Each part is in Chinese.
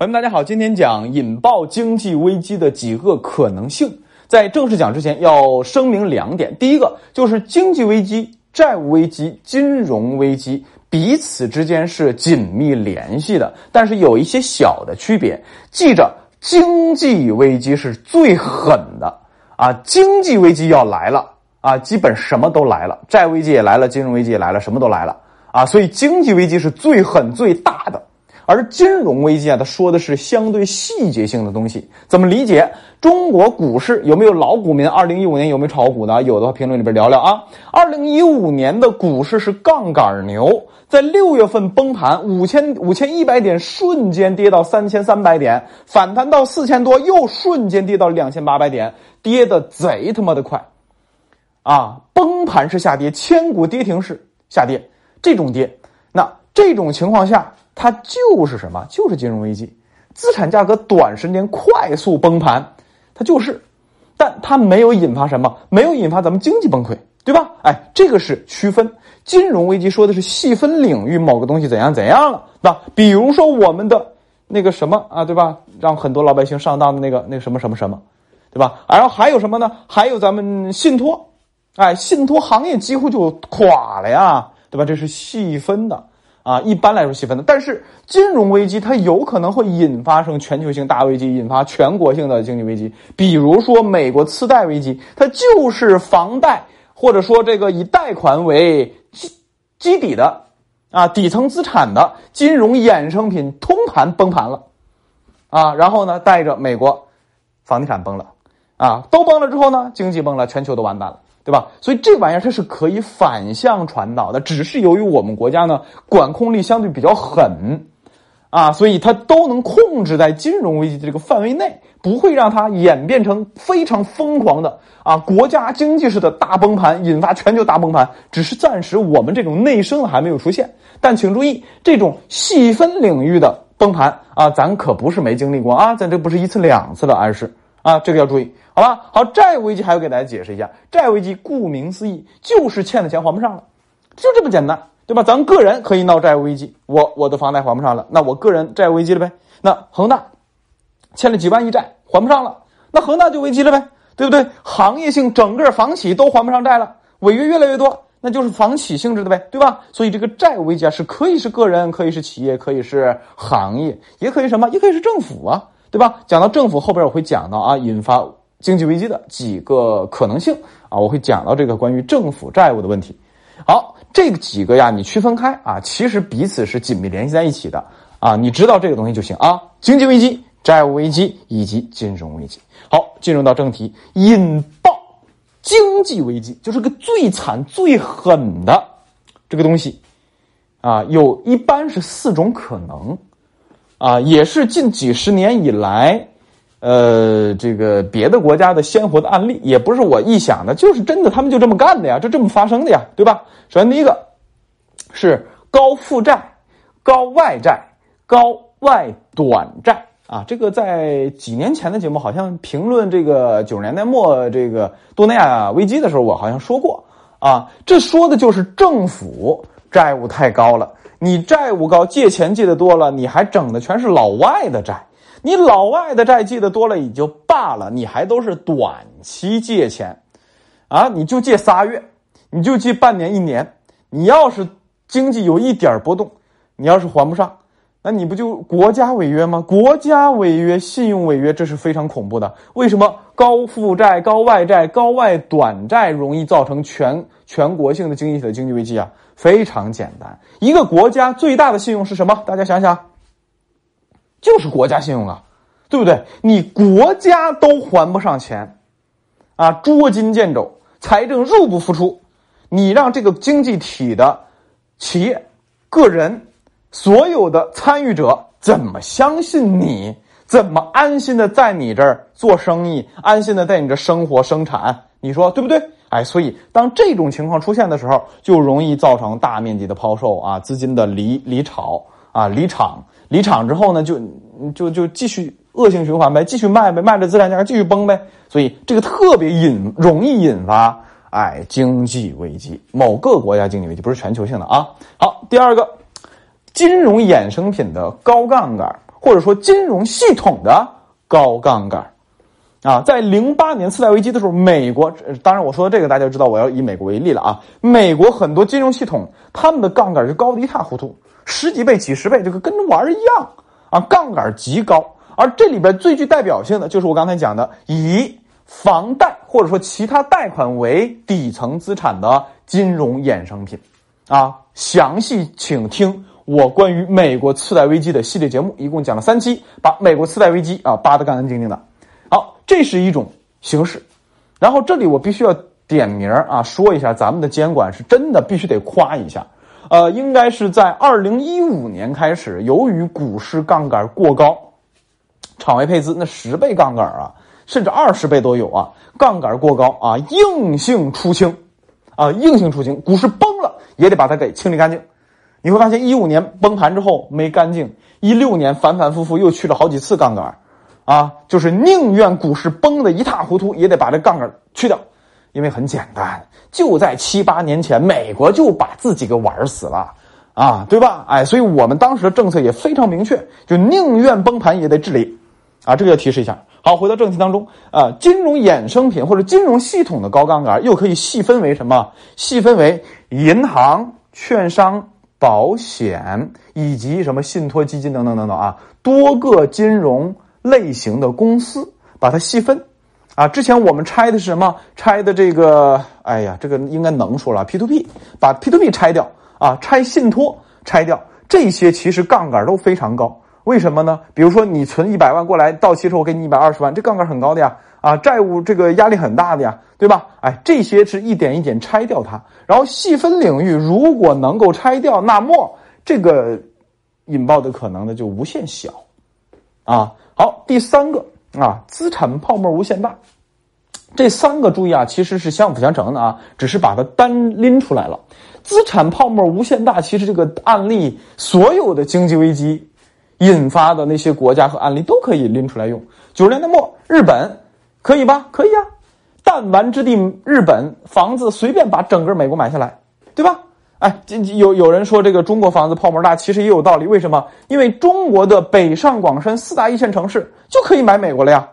朋友们，大家好，今天讲引爆经济危机的几个可能性。在正式讲之前，要声明两点：第一个就是经济危机、债务危机、金融危机彼此之间是紧密联系的，但是有一些小的区别。记着，经济危机是最狠的啊！经济危机要来了啊，基本什么都来了，债危机也来了，金融危机也来了，什么都来了啊！所以经济危机是最狠最大的。而金融危机啊，它说的是相对细节性的东西，怎么理解？中国股市有没有老股民？二零一五年有没有炒股的？有的话，评论里边聊聊啊。二零一五年的股市是杠杆牛，在六月份崩盘，五千五千一百点瞬间跌到三千三百点，反弹到四千多，又瞬间跌到两千八百点，跌的贼他妈的快，啊！崩盘式下跌，千股跌停式下跌，这种跌，那这种情况下。它就是什么？就是金融危机，资产价格短时间快速崩盘，它就是，但它没有引发什么，没有引发咱们经济崩溃，对吧？哎，这个是区分。金融危机说的是细分领域某个东西怎样怎样了，那？比如说我们的那个什么啊，对吧？让很多老百姓上当的那个那个什么什么什么，对吧？然后还有什么呢？还有咱们信托，哎，信托行业几乎就垮了呀，对吧？这是细分的。啊，一般来说细分的，但是金融危机它有可能会引发成全球性大危机，引发全国性的经济危机。比如说美国次贷危机，它就是房贷或者说这个以贷款为基基底的啊底层资产的金融衍生品通盘崩盘了，啊，然后呢带着美国房地产崩了，啊，都崩了之后呢，经济崩了，全球都完蛋了。对吧？所以这玩意儿它是可以反向传导的，只是由于我们国家呢管控力相对比较狠，啊，所以它都能控制在金融危机的这个范围内，不会让它演变成非常疯狂的啊国家经济式的大崩盘，引发全球大崩盘。只是暂时我们这种内生还没有出现，但请注意，这种细分领域的崩盘啊，咱可不是没经历过啊，咱这不是一次两次了，而是。啊，这个要注意，好吧？好，债务危机还要给大家解释一下，债务危机顾名思义就是欠的钱还不上了，就这么简单，对吧？咱个人可以闹债务危机，我我的房贷还不上了，那我个人债务危机了呗？那恒大欠了几万亿债还不上了，那恒大就危机了呗，对不对？行业性整个房企都还不上债了，违约越来越多，那就是房企性质的呗，对吧？所以这个债务危机啊，是可以是个人，可以是企业，可以是行业，也可以什么，也可以是政府啊。对吧？讲到政府后边，我会讲到啊，引发经济危机的几个可能性啊，我会讲到这个关于政府债务的问题。好，这几个呀，你区分开啊，其实彼此是紧密联系在一起的啊，你知道这个东西就行啊。经济危机、债务危机以及金融危机。好，进入到正题，引爆经济危机就是个最惨最狠的这个东西啊，有一般是四种可能。啊，也是近几十年以来，呃，这个别的国家的鲜活的案例，也不是我臆想的，就是真的，他们就这么干的呀，就这么发生的呀，对吧？首先第一个是高负债、高外债、高外短债啊，这个在几年前的节目好像评论这个九十年代末这个多内亚危机的时候，我好像说过啊，这说的就是政府债务太高了。你债务高，借钱借的多了，你还整的全是老外的债。你老外的债借的多了也就罢了，你还都是短期借钱，啊，你就借仨月，你就借半年一年。你要是经济有一点波动，你要是还不上，那你不就国家违约吗？国家违约，信用违约，这是非常恐怖的。为什么高负债、高外债、高外短债容易造成全全国性的经济体的经济危机啊？非常简单，一个国家最大的信用是什么？大家想想，就是国家信用啊，对不对？你国家都还不上钱，啊，捉襟见肘，财政入不敷出，你让这个经济体的企业、个人、所有的参与者怎么相信你？怎么安心的在你这儿做生意？安心的在你这生活生产？你说对不对？哎，所以当这种情况出现的时候，就容易造成大面积的抛售啊，资金的离离炒啊，离场，离场之后呢，就就就继续恶性循环呗，继续卖呗，卖着资产价格继续崩呗。所以这个特别引容易引发哎经济危机，某个国家经济危机不是全球性的啊。好，第二个，金融衍生品的高杠杆或者说金融系统的高杠杆。啊，在零八年次贷危机的时候，美国当然我说的这个大家知道，我要以美国为例了啊。美国很多金融系统，他们的杠杆就高的一塌糊涂，十几倍、几十倍，这个跟着玩一样啊，杠杆极高。而这里边最具代表性的就是我刚才讲的，以房贷或者说其他贷款为底层资产的金融衍生品啊。详细请听我关于美国次贷危机的系列节目，一共讲了三期，把美国次贷危机啊扒得干干净净的。好，这是一种形式，然后这里我必须要点名啊，说一下咱们的监管是真的必须得夸一下，呃，应该是在二零一五年开始，由于股市杠杆过高，场外配资那十倍杠杆啊，甚至二十倍都有啊，杠杆过高啊，硬性出清啊，硬性出清，股市崩了也得把它给清理干净。你会发现一五年崩盘之后没干净，一六年反反复复又去了好几次杠杆。啊，就是宁愿股市崩的一塌糊涂，也得把这杠杆去掉，因为很简单，就在七八年前，美国就把自己给玩死了，啊，对吧？哎，所以我们当时的政策也非常明确，就宁愿崩盘也得治理，啊，这个要提示一下。好，回到正题当中，啊，金融衍生品或者金融系统的高杠杆又可以细分为什么？细分为银行、券商、保险以及什么信托基金等等等等啊，多个金融。类型的公司，把它细分，啊，之前我们拆的是什么？拆的这个，哎呀，这个应该能说了，P to P，把 P to P 拆掉，啊，拆信托拆掉，这些其实杠杆都非常高，为什么呢？比如说你存一百万过来，到期之后给你一百二十万，这杠杆很高的呀，啊，债务这个压力很大的呀，对吧？哎，这些是一点一点拆掉它，然后细分领域，如果能够拆掉，那么这个引爆的可能呢就无限小，啊。好，第三个啊，资产泡沫无限大，这三个注意啊，其实是相辅相成的啊，只是把它单拎出来了。资产泡沫无限大，其实这个案例，所有的经济危机引发的那些国家和案例都可以拎出来用。九十年代末，日本可以吧？可以啊，弹丸之地，日本房子随便把整个美国买下来，对吧？哎，有有人说这个中国房子泡沫大，其实也有道理。为什么？因为中国的北上广深四大一线城市就可以买美国了呀，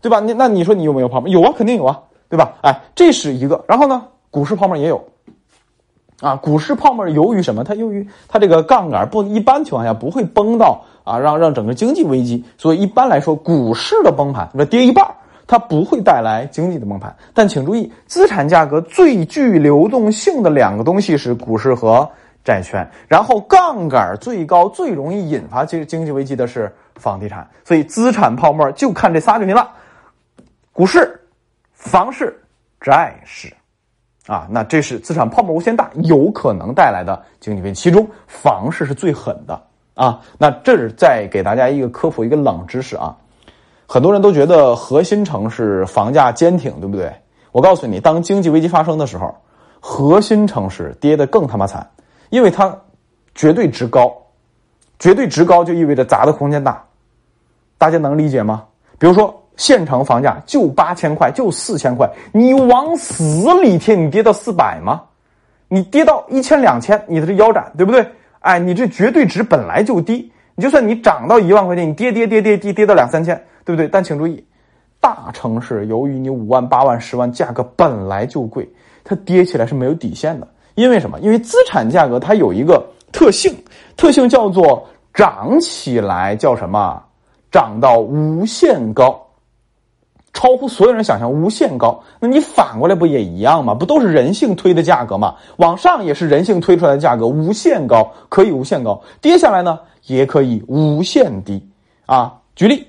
对吧？你那你说你有没有泡沫？有啊，肯定有啊，对吧？哎，这是一个。然后呢，股市泡沫也有，啊，股市泡沫由于什么？它由于它这个杠杆不一般情况下不会崩到啊，让让整个经济危机。所以一般来说，股市的崩盘，那跌一半。它不会带来经济的崩盘，但请注意，资产价格最具流动性的两个东西是股市和债券，然后杠杆最高、最容易引发经经济危机的是房地产。所以资产泡沫就看这仨就行了：股市、房市、债市。啊，那这是资产泡沫无限大有可能带来的经济危机，其中房市是最狠的啊。那这是再给大家一个科普，一个冷知识啊。很多人都觉得核心城市房价坚挺，对不对？我告诉你，当经济危机发生的时候，核心城市跌得更他妈惨，因为它绝对值高，绝对值高就意味着砸的空间大，大家能理解吗？比如说县城房价就八千块，就四千块，你往死里贴，你跌到四百吗？你跌到一千两千，你的是腰斩，对不对？哎，你这绝对值本来就低，你就算你涨到一万块钱，你跌跌跌跌跌跌到两三千。对不对？但请注意，大城市由于你五万、八万、十万价格本来就贵，它跌起来是没有底线的。因为什么？因为资产价格它有一个特性，特性叫做涨起来叫什么？涨到无限高，超乎所有人想象，无限高。那你反过来不也一样吗？不都是人性推的价格吗？往上也是人性推出来的价格，无限高可以无限高，跌下来呢也可以无限低啊。举例。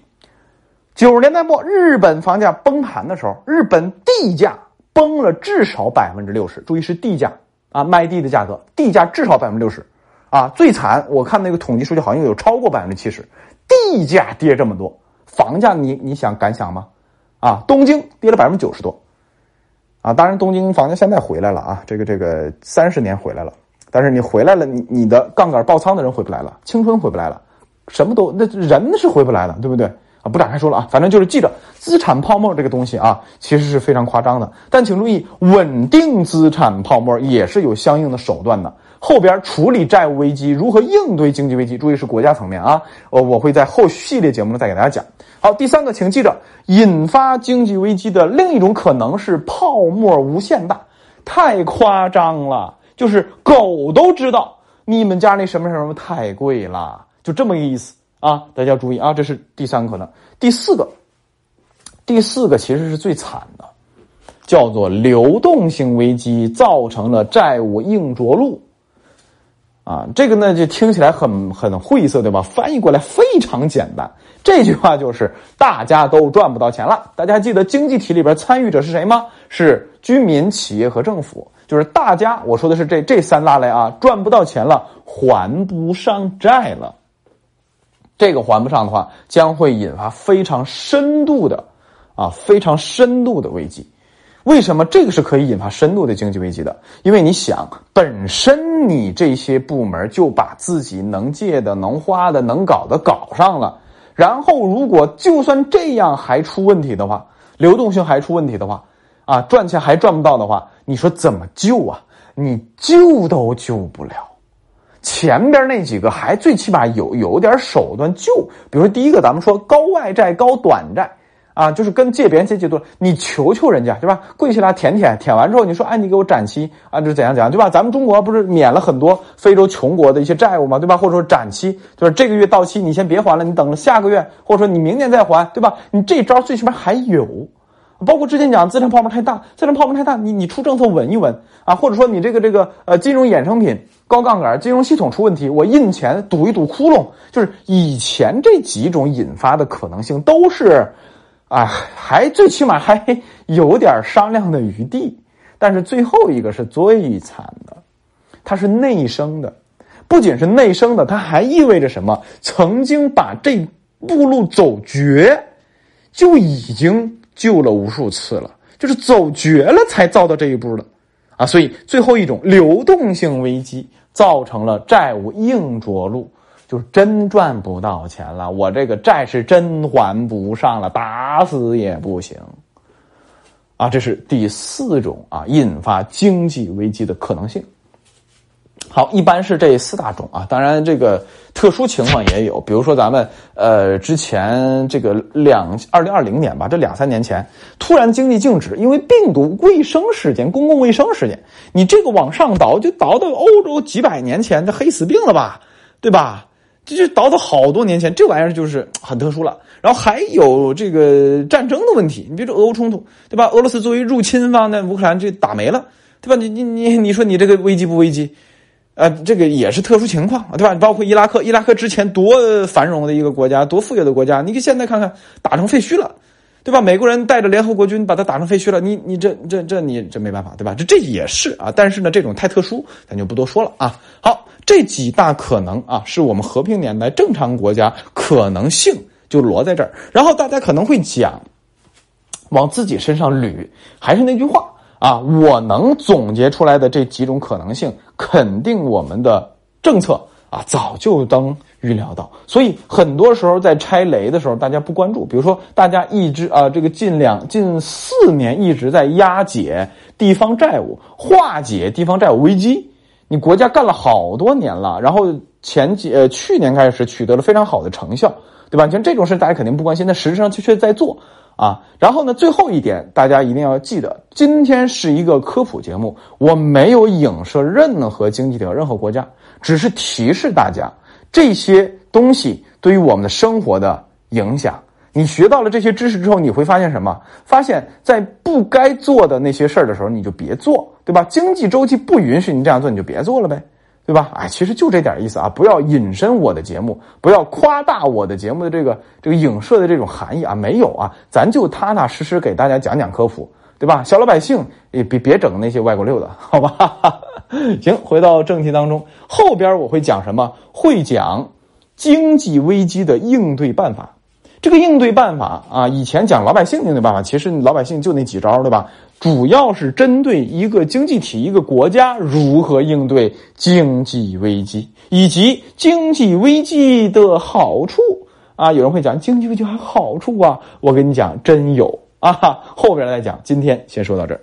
九十年代末，日本房价崩盘的时候，日本地价崩了至少百分之六十。注意是地价啊，卖地的价格，地价至少百分之六十，啊，最惨，我看那个统计数据好像有超过百分之七十，地价跌这么多，房价你你想敢想吗？啊，东京跌了百分之九十多，啊，当然东京房价现在回来了啊，这个这个三十年回来了，但是你回来了，你你的杠杆爆仓的人回不来了，青春回不来了，什么都那人是回不来了，对不对？啊，不展开说了啊，反正就是记着资产泡沫这个东西啊，其实是非常夸张的。但请注意，稳定资产泡沫也是有相应的手段的。后边处理债务危机，如何应对经济危机，注意是国家层面啊。呃，我会在后续系列节目中再给大家讲。好，第三个，请记着，引发经济危机的另一种可能是泡沫无限大，太夸张了，就是狗都知道你们家那什么什么太贵了，就这么个意思。啊，大家注意啊，这是第三个可能。第四个，第四个其实是最惨的，叫做流动性危机造成了债务硬着陆。啊，这个呢就听起来很很晦涩，对吧？翻译过来非常简单，这句话就是大家都赚不到钱了。大家记得经济体里边参与者是谁吗？是居民、企业和政府，就是大家。我说的是这这三大类啊，赚不到钱了，还不上债了。这个还不上的话，将会引发非常深度的，啊，非常深度的危机。为什么这个是可以引发深度的经济危机的？因为你想，本身你这些部门就把自己能借的、能花的、能搞的搞上了，然后如果就算这样还出问题的话，流动性还出问题的话，啊，赚钱还赚不到的话，你说怎么救啊？你救都救不了。前边那几个还最起码有有点手段救，比如说第一个咱们说高外债高短债啊，就是跟借别人借借多，你求求人家对吧？跪下来舔舔，舔完之后你说哎你给我展期啊，就怎样怎样对吧？咱们中国不是免了很多非洲穷国的一些债务嘛对吧？或者说展期就是这个月到期你先别还了，你等下个月或者说你明年再还对吧？你这招最起码还有。包括之前讲资产泡沫太大，资产泡沫太大，你你出政策稳一稳啊，或者说你这个这个呃金融衍生品高杠杆，金融系统出问题，我印钱堵一堵窟窿，就是以前这几种引发的可能性都是，啊，还最起码还有点商量的余地。但是最后一个是最惨的，它是内生的，不仅是内生的，它还意味着什么？曾经把这步路走绝，就已经。救了无数次了，就是走绝了才造到这一步的，啊，所以最后一种流动性危机造成了债务硬着陆，就是真赚不到钱了，我这个债是真还不上了，打死也不行，啊，这是第四种啊引发经济危机的可能性。好，一般是这四大种啊，当然这个特殊情况也有，比如说咱们呃之前这个两二零二零年吧，这两三年前突然经济静止，因为病毒卫生事件、公共卫生事件，你这个往上倒就倒到欧洲几百年前的黑死病了吧，对吧？这就倒到好多年前，这玩意儿就是很特殊了。然后还有这个战争的问题，你比如说俄乌冲突，对吧？俄罗斯作为入侵方，那乌克兰就打没了，对吧？你你你你说你这个危机不危机？呃，这个也是特殊情况，对吧？包括伊拉克，伊拉克之前多繁荣的一个国家，多富有的国家，你现在看看打成废墟了，对吧？美国人带着联合国军把它打成废墟了，你你这这这你这没办法，对吧？这这也是啊，但是呢，这种太特殊，咱就不多说了啊。好，这几大可能啊，是我们和平年代正常国家可能性就摞在这儿，然后大家可能会讲，往自己身上捋，还是那句话。啊，我能总结出来的这几种可能性，肯定我们的政策啊早就能预料到。所以很多时候在拆雷的时候，大家不关注。比如说，大家一直啊，这个近两近四年一直在压解地方债务，化解地方债务危机。你国家干了好多年了，然后前几呃去年开始取得了非常好的成效，对吧？像这种事大家肯定不关心，但实质上却却在做。啊，然后呢？最后一点，大家一定要记得，今天是一个科普节目，我没有影射任何经济体、任何国家，只是提示大家这些东西对于我们的生活的影响。你学到了这些知识之后，你会发现什么？发现，在不该做的那些事儿的时候，你就别做，对吧？经济周期不允许你这样做，你就别做了呗。对吧？哎，其实就这点意思啊！不要引申我的节目，不要夸大我的节目的这个这个影射的这种含义啊！没有啊，咱就踏踏实实给大家讲讲科普，对吧？小老百姓也别别整那些歪瓜溜的，好吧？行，回到正题当中，后边我会讲什么？会讲经济危机的应对办法。这个应对办法啊，以前讲老百姓应对办法，其实老百姓就那几招，对吧？主要是针对一个经济体、一个国家如何应对经济危机，以及经济危机的好处啊，有人会讲经济危机还好处啊，我跟你讲真有啊，后边再讲，今天先说到这儿。